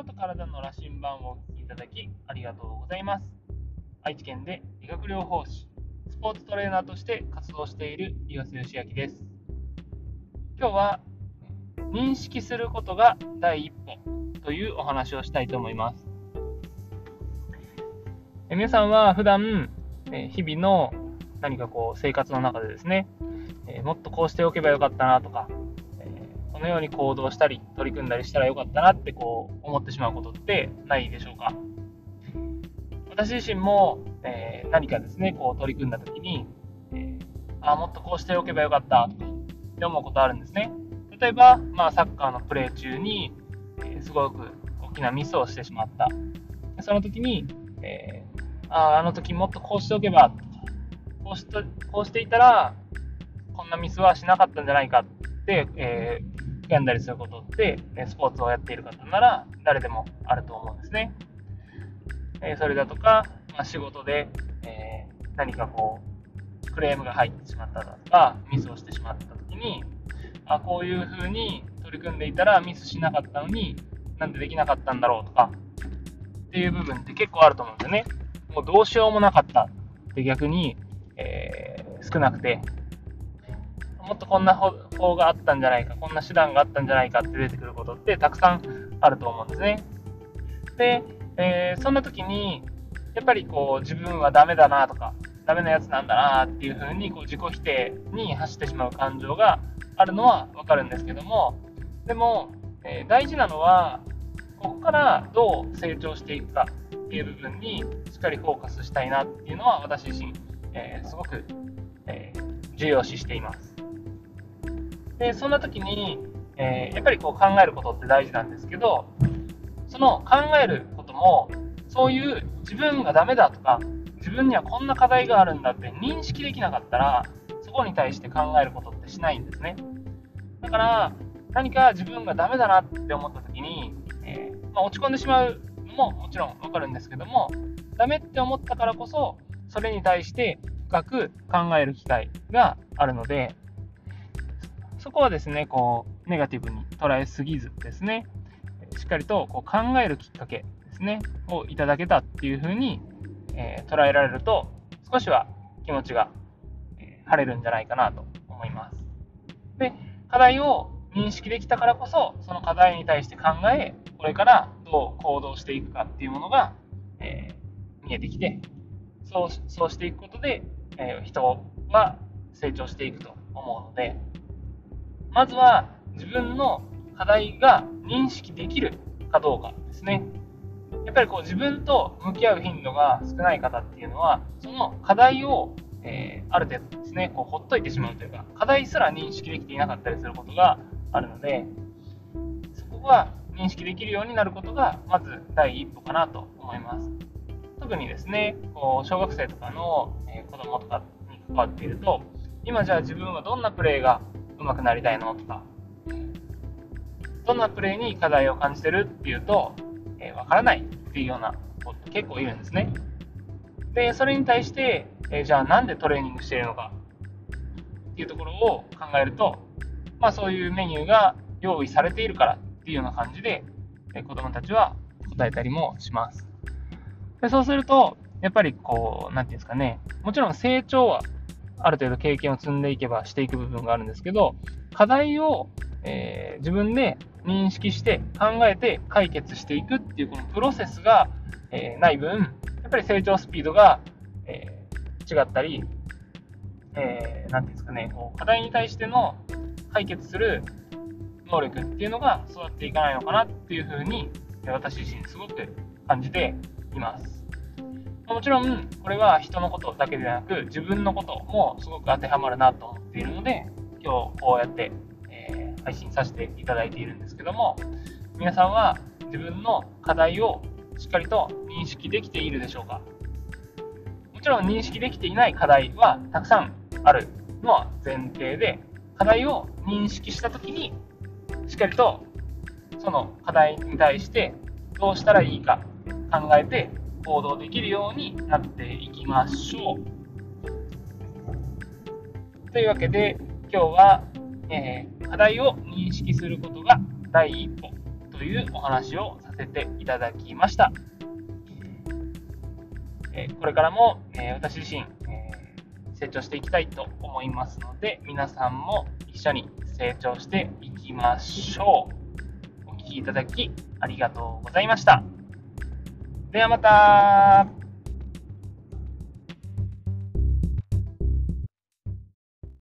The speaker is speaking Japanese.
心と体の羅針盤をお聞きいただきありがとうございます。愛知県で理学療法士スポーツトレーナーとして活動している岩瀬義明です。今日は認識することが第一歩というお話をしたいと思います。え皆さんは普段え日々の何かこう生活の中でですね、えもっとこうしておけばよかったなとか、のように行動したり取り組んだりしたらよかったなってこう思ってしまうことってないでしょうか？私自身も、え何かですねこう取り組んだ時に、えあもっとこうしておけばよかったとかって思うことあるんですね。例えば、まあ、サッカーのプレー中に、えすごく大きなミスをしてしまった。その時に、えー、ああの時もっとこうしておけばこうしこうしていたらこんなミスはしなかったんじゃないかって、えー、んだりすることってスポーツをやっている方なら誰でもあると思うんですね、え、それだとか、まあ、仕事で、えー、何かこうクレームが入ってしまっただとかミスをしてしまった時にあこういうふうに取り組んでいたらミスしなかったのになんでできなかったんだろうとかっていう部分って結構あると思うんですよね。もうどうしようもなかったって逆に、えー、少なくて、もっとこんな方があったんじゃないか、こんな手段があったんじゃないかって出てくることってたくさんあると思うんですね。で、えー、そんな時に、やっぱりこう自分はダメだなとか、ダメなやつなんだなっていう風にこう自己否定に走ってしまう感情があるのはわかるんですけども、でも、えー、大事なのは、ここからどう成長していくかっていう部分にしっかりフォーカスしたいなっていうのは私自身、えー、すごく、えー、重要視しています。で、そんな時に、えー、やっぱりこう考えることって大事なんですけど、その考えることも、そういう自分がダメだとか、自分にはこんな課題があるんだって認識できなかったら、そこに対して考えることってしないんですね。だから、何か自分がダメだなって思った時に、えー、まあ、落ち込んでしまうのももちろんわかるんですけども、ダメって思ったからこそ、それに対して深く考える機会があるので、そこはですね、こう、ネガティブに捉えすぎずですね、しっかりとこう考えるきっかけですね、をいただけたっていうふうに、え、捉えられると、少しは気持ちが、え、晴れるんじゃないかなと思います。で、課題を認識できたからこそ、その課題に対して考え、これからどう行動していくかっていうものが、えー、見えてきて、そうそうしていくことで、えー、人は成長していくと思うので、まずは自分の課題が認識できるかどうかですね。やっぱりこう自分と向き合う頻度が少ない方っていうのは、その課題を、えー、ある程度ですね、こうほっといてしまうというか、課題すら認識できていなかったりすることがあるので、そこは認識できるようになることが、まず第一歩かなと思います。特にですね、こう小学生とかの、え子供とかに関わっていると、今じゃあ自分はどんなプレーが上手くなりたいのとか、どんなプレーに課題を感じてるっていうと、えー、わからないっていうような子って結構いるんですね。で、それに対して、えー、じゃあなんでトレーニングしているのかっていうところを考えると、まあそういうメニューが用意されているからっていうような感じで、え子供たちは答えたりもします。でそうすると、やっぱりこう、なんていうんですかね、もちろん成長はある程度経験を積んでいけばしていく部分があるんですけど、課題を、えー、自分で認識して考えて解決していくっていうこのプロセスが、えー、ない分、やっぱり成長スピードが、えー、違ったり、えー、ていうんですかね、こう課題に対しての解決する能力っていうのが育っていかないのかなっていうふうに私自身すごく感じています。もちろんこれは人のことだけでなく自分のこともすごく当てはまるなと思っているので今日こうやって、えー、配信させていただいているんですけども皆さんは自分の課題をしっかりと認識できているでしょうか？もちろん認識できていない課題はたくさんあるのは前提で課題を認識した時にしっかりとその課題に対してどうしたらいいか考えて行動できるようになっていきましょう。というわけで今日は、えー、課題を認識することが第一歩というお話をさせていただきました。えこれからも、え私自身、え成長していきたいと思いますので、皆さんも一緒に成長していきましょう。お聴きいただきありがとうございました。ではまた。